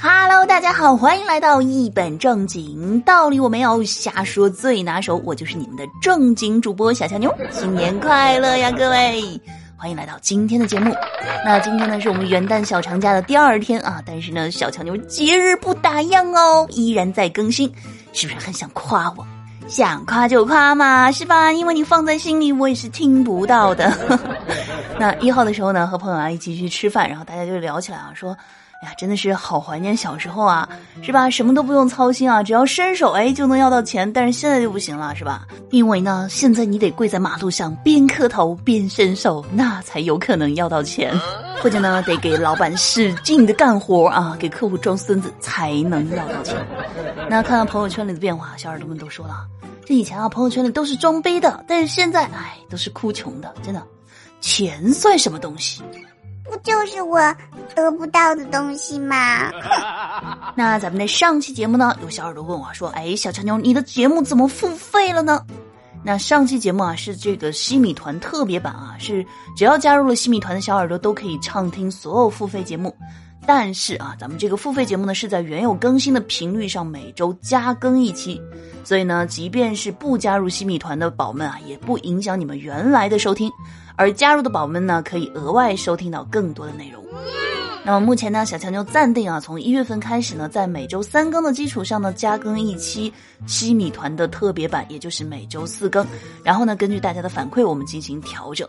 Hello，大家好，欢迎来到一本正经，道理我没有瞎说，最拿手，我就是你们的正经主播小乔妞，新年快乐呀，各位！欢迎来到今天的节目。那今天呢，是我们元旦小长假的第二天啊，但是呢，小乔妞节日不打烊哦，依然在更新，是不是很想夸我？想夸就夸嘛，是吧？因为你放在心里，我也是听不到的。那一号的时候呢，和朋友啊一起去吃饭，然后大家就聊起来啊，说。哎呀，真的是好怀念小时候啊，是吧？什么都不用操心啊，只要伸手哎就能要到钱。但是现在就不行了，是吧？因为呢，现在你得跪在马路上边磕头边伸手，那才有可能要到钱。或者呢，得给老板使劲的干活啊，给客户装孙子才能要到钱。那看到朋友圈里的变化，小耳朵们都说了，这以前啊朋友圈里都是装逼的，但是现在哎都是哭穷的，真的，钱算什么东西？不就是我得不到的东西吗？那咱们的上期节目呢，有小耳朵问我说：“哎，小强妞，你的节目怎么付费了呢？”那上期节目啊是这个西米团特别版啊，是只要加入了西米团的小耳朵都可以畅听所有付费节目。但是啊，咱们这个付费节目呢是在原有更新的频率上每周加更一期，所以呢，即便是不加入西米团的宝们啊，也不影响你们原来的收听。而加入的宝们呢，可以额外收听到更多的内容。那么目前呢，小强就暂定啊，从一月份开始呢，在每周三更的基础上呢，加更一期西米团的特别版，也就是每周四更。然后呢，根据大家的反馈，我们进行调整。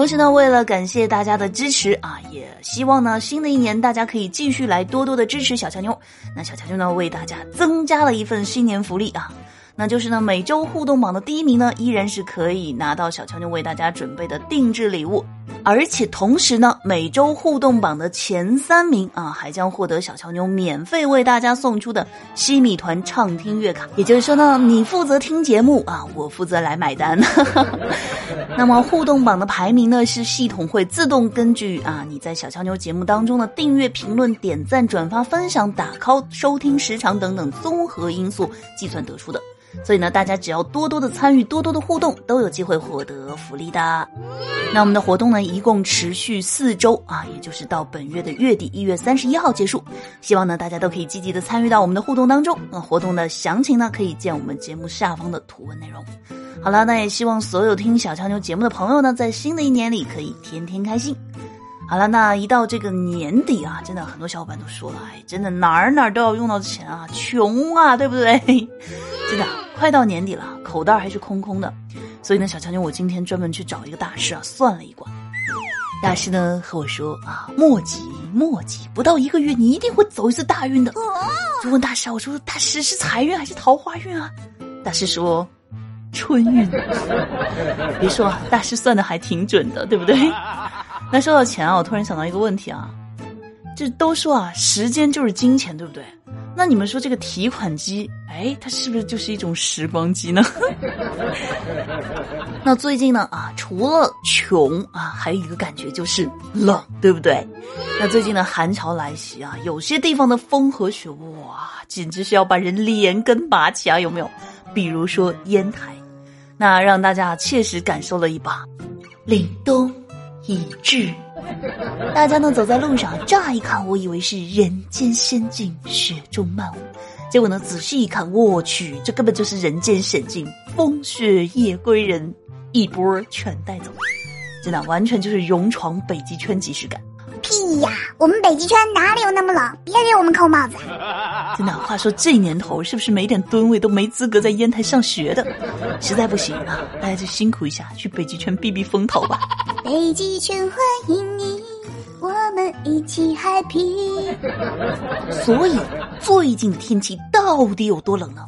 同时呢，为了感谢大家的支持啊，也希望呢，新的一年大家可以继续来多多的支持小强妞。那小强妞呢，为大家增加了一份新年福利啊。那就是呢，每周互动榜的第一名呢，依然是可以拿到小乔妞为大家准备的定制礼物，而且同时呢，每周互动榜的前三名啊，还将获得小乔妞免费为大家送出的西米团畅听月卡。也就是说呢，你负责听节目啊，我负责来买单。那么互动榜的排名呢，是系统会自动根据啊你在小乔妞节目当中的订阅、评论、点赞、转发、分享、打 call、收听时长等等综合因素计算得出的。所以呢，大家只要多多的参与，多多的互动，都有机会获得福利的。那我们的活动呢，一共持续四周啊，也就是到本月的月底，一月三十一号结束。希望呢，大家都可以积极的参与到我们的互动当中。那活动的详情呢，可以见我们节目下方的图文内容。好了，那也希望所有听小强牛节目的朋友呢，在新的一年里可以天天开心。好了，那一到这个年底啊，真的很多小伙伴都说了，哎，真的哪儿哪儿都要用到钱啊，穷啊，对不对？真的，快到年底了，口袋还是空空的。所以呢，小强妞，我今天专门去找一个大师啊，算了一卦。大师呢和我说啊，莫急莫急，不到一个月，你一定会走一次大运的。就问大师啊，我说大师是财运还是桃花运啊？大师说春运。别说，大师算的还挺准的，对不对？那说到钱啊，我突然想到一个问题啊，这都说啊，时间就是金钱，对不对？那你们说这个提款机，哎，它是不是就是一种时光机呢？那最近呢啊，除了穷啊，还有一个感觉就是冷，对不对？那最近的寒潮来袭啊，有些地方的风和雪，哇，简直是要把人连根拔起啊，有没有？比如说烟台，那让大家切实感受了一把凛冬。已至，大家呢走在路上，乍一看，我以为是人间仙境，雪中漫舞，结果呢仔细一看，我去，这根本就是人间险境，风雪夜归人，一波全带走，真的完全就是勇闯北极圈即视感。屁呀！我们北极圈哪里有那么冷？别给我们扣帽子！真的，话说这年头是不是没点吨位都没资格在烟台上学的？实在不行啊，大家就辛苦一下，去北极圈避避风头吧。北极圈欢迎一起 happy。所以最近的天气到底有多冷呢？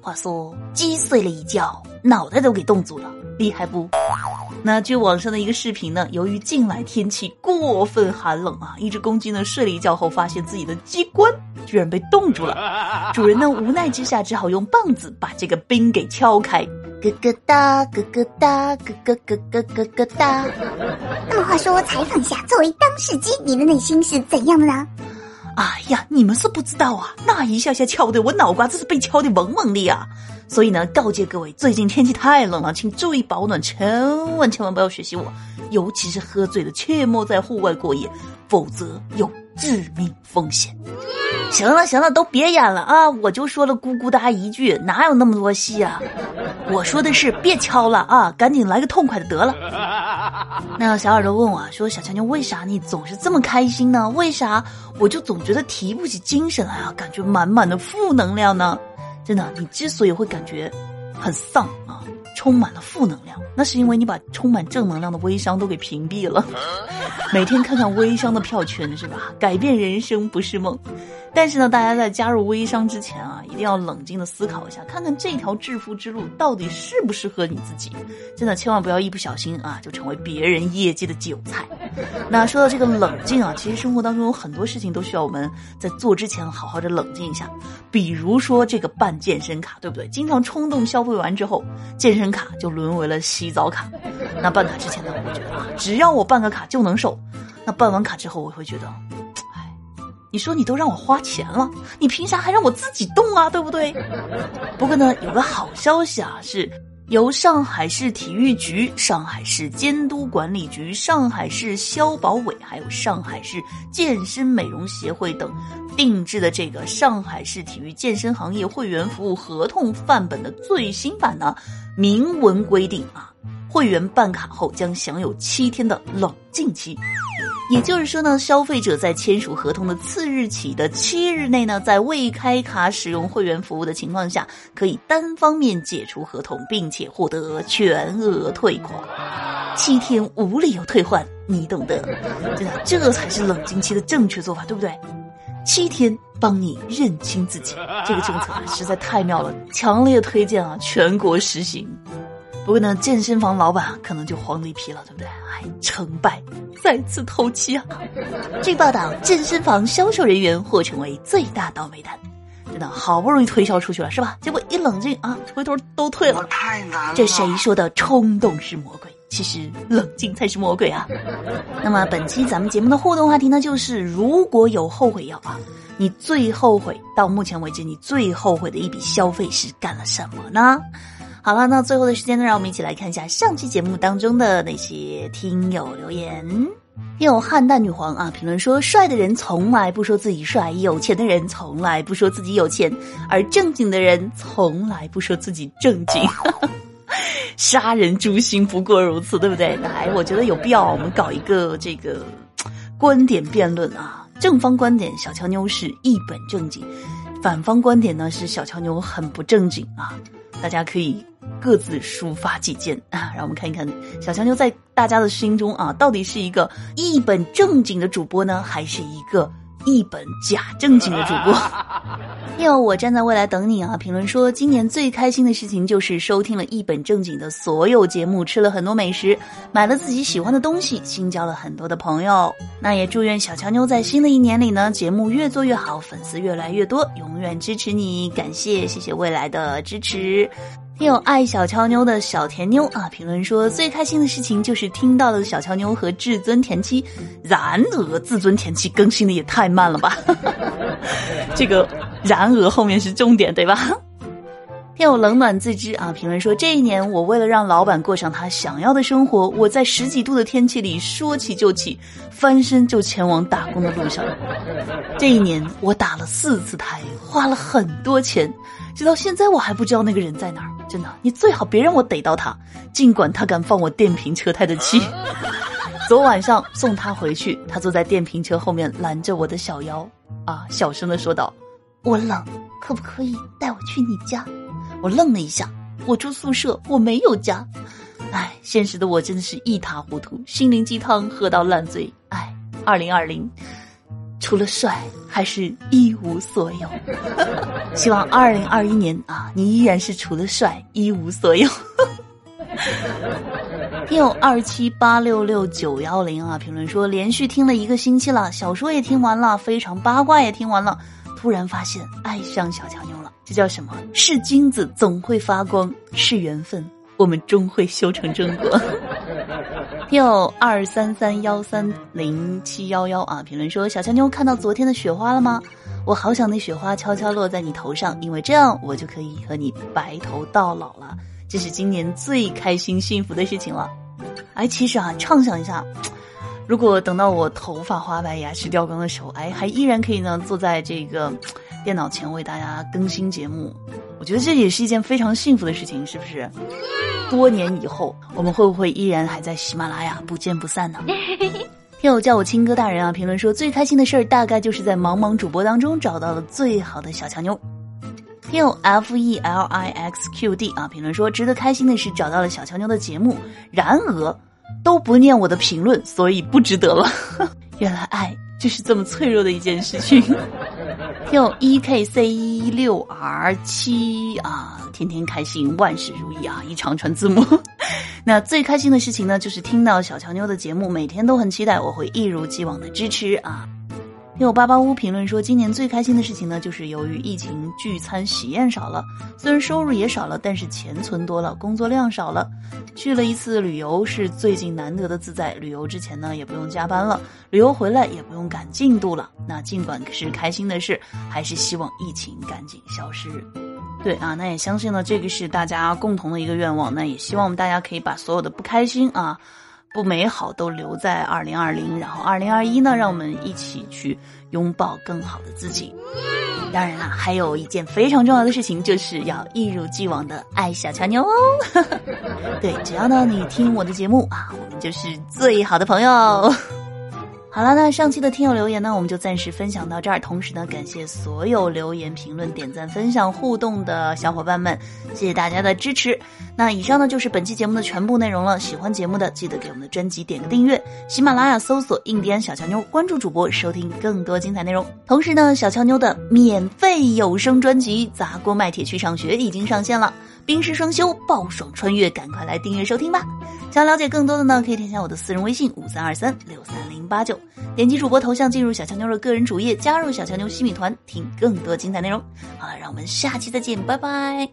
话说鸡睡了一觉，脑袋都给冻住了，厉害不？那据网上的一个视频呢，由于近来天气过分寒冷啊，一只公鸡呢睡了一觉后，发现自己的鸡冠居然被冻住了。主人呢无奈之下，只好用棒子把这个冰给敲开。咯咯哒，咯咯哒，咯咯咯咯咯咯哒。那么话说，采访一下，作为当事鸡，你的内心是怎样的呢？哎呀，你们是不知道啊，那一下下敲的我脑瓜子是被敲的嗡嗡的呀。所以呢，告诫各位，最近天气太冷了，请注意保暖，千万千万不要学习我，尤其是喝醉了，切莫在户外过夜，否则有致命风险。行了行了，都别演了啊！我就说了咕咕哒一句，哪有那么多戏啊？我说的是别敲了啊，赶紧来个痛快的得了。那小耳朵问我说：“小强妞，为啥你总是这么开心呢？为啥我就总觉得提不起精神来啊？感觉满满的负能量呢？真的，你之所以会感觉很丧啊，充满了负能量，那是因为你把充满正能量的微商都给屏蔽了。每天看看微商的票圈是吧？改变人生不是梦。”但是呢，大家在加入微商之前啊，一定要冷静的思考一下，看看这条致富之路到底适不适合你自己。真的，千万不要一不小心啊，就成为别人业绩的韭菜。那说到这个冷静啊，其实生活当中有很多事情都需要我们在做之前好好的冷静一下。比如说这个办健身卡，对不对？经常冲动消费完之后，健身卡就沦为了洗澡卡。那办卡之前呢，我觉得啊，只要我办个卡就能瘦。那办完卡之后，我会觉得。你说你都让我花钱了，你凭啥还让我自己动啊？对不对？不过呢，有个好消息啊，是由上海市体育局、上海市监督管理局、上海市消保委，还有上海市健身美容协会等定制的这个上海市体育健身行业会员服务合同范本的最新版呢，明文规定啊，会员办卡后将享有七天的冷静期。也就是说呢，消费者在签署合同的次日起的七日内呢，在未开卡使用会员服务的情况下，可以单方面解除合同，并且获得全额退款，七天无理由退换，你懂得。真的，这才是冷静期的正确做法，对不对？七天帮你认清自己，这个政策实在太妙了，强烈推荐啊，全国实行。不过呢，健身房老板可能就慌了一批了，对不对？哎，成败再次透气啊！据报道，健身房销售人员或成为最大倒霉蛋。真的，好不容易推销出去了，是吧？结果一冷静啊，回头都退了。太难了。这谁说的冲动是魔鬼？其实冷静才是魔鬼啊！那么本期咱们节目的互动话题呢，就是如果有后悔药啊，你最后悔到目前为止你最后悔的一笔消费是干了什么呢？好了，那最后的时间呢，让我们一起来看一下上期节目当中的那些听友留言。有汉代女皇啊，评论说：帅的人从来不说自己帅，有钱的人从来不说自己有钱，而正经的人从来不说自己正经。杀人诛心不过如此，对不对？来，我觉得有必要我们搞一个这个观点辩论啊。正方观点，小乔妞是一本正经；反方观点呢，是小乔妞很不正经啊。大家可以。各自抒发己见啊，让我们看一看小强妞在大家的心中啊，到底是一个一本正经的主播呢，还是一个一本假正经的主播？哟，我站在未来等你啊！评论说，今年最开心的事情就是收听了一本正经的所有节目，吃了很多美食，买了自己喜欢的东西，新交了很多的朋友。那也祝愿小乔妞在新的一年里呢，节目越做越好，粉丝越来越多，永远支持你。感谢，谢谢未来的支持。有爱小乔妞的小甜妞啊，评论说最开心的事情就是听到了小乔妞和至尊田七，然而至尊田七更新的也太慢了吧？这个然而后面是重点对吧？天有冷暖自知啊，评论说这一年我为了让老板过上他想要的生活，我在十几度的天气里说起就起，翻身就前往打工的路上。这一年我打了四次胎，花了很多钱。直到现在我还不知道那个人在哪儿，真的，你最好别让我逮到他，尽管他敢放我电瓶车胎的气。昨晚上送他回去，他坐在电瓶车后面拦着我的小腰，啊，小声的说道：“我冷，可不可以带我去你家？”我愣了一下，我住宿舍，我没有家。唉，现实的我真的是一塌糊涂，心灵鸡汤喝到烂醉。唉，二零二零。除了帅，还是一无所有。希望二零二一年啊，你依然是除了帅一无所有。听友二七八六六九幺零啊，评论说连续听了一个星期了，小说也听完了，非常八卦也听完了，突然发现爱上小乔妞。这叫什么？是金子总会发光，是缘分，我们终会修成正果。有二三三幺三零七幺幺啊！评论说：小强妞看到昨天的雪花了吗？我好想那雪花悄悄落在你头上，因为这样我就可以和你白头到老了。这是今年最开心幸福的事情了。哎，其实啊，畅想一下，如果等到我头发花白、牙齿掉光的时候，哎，还依然可以呢，坐在这个电脑前为大家更新节目，我觉得这也是一件非常幸福的事情，是不是？多年以后，我们会不会依然还在喜马拉雅不见不散呢？听友叫我亲哥大人啊，评论说最开心的事儿大概就是在茫茫主播当中找到了最好的小强妞。听友 F E L I X Q D 啊，评论说值得开心的是找到了小强妞的节目，然而都不念我的评论，所以不值得了。原来爱就是这么脆弱的一件事情。听友 E K C 一六 R 七啊，天天开心，万事如意啊，一长串字母。那最开心的事情呢，就是听到小乔妞的节目，每天都很期待，我会一如既往的支持啊。听友八八屋评论说，今年最开心的事情呢，就是由于疫情聚餐喜宴少了，虽然收入也少了，但是钱存多了，工作量少了。去了一次旅游，是最近难得的自在。旅游之前呢，也不用加班了；旅游回来也不用赶进度了。那尽管是开心的事，还是希望疫情赶紧消失。对啊，那也相信呢，这个是大家共同的一个愿望。那也希望我们大家可以把所有的不开心啊、不美好都留在二零二零，然后二零二一呢，让我们一起去拥抱更好的自己。当然啦，还有一件非常重要的事情，就是要一如既往的爱小乔妞哦。对，只要呢你听我的节目啊，我们就是最好的朋友。好了，那上期的听友留言呢，我们就暂时分享到这儿。同时呢，感谢所有留言、评论、点赞、分享、互动的小伙伴们，谢谢大家的支持。那以上呢就是本期节目的全部内容了。喜欢节目的，记得给我们的专辑点个订阅。喜马拉雅搜索“印第安小乔妞”，关注主播，收听更多精彩内容。同时呢，小乔妞的免费有声专辑《砸锅卖铁去上学》已经上线了，冰释双修，爆爽穿越，赶快来订阅收听吧！想了解更多的呢，可以添加我的私人微信五三二三六三零八九，点击主播头像进入小强妞的个人主页，加入小强妞西米团，听更多精彩内容。好了，让我们下期再见，拜拜。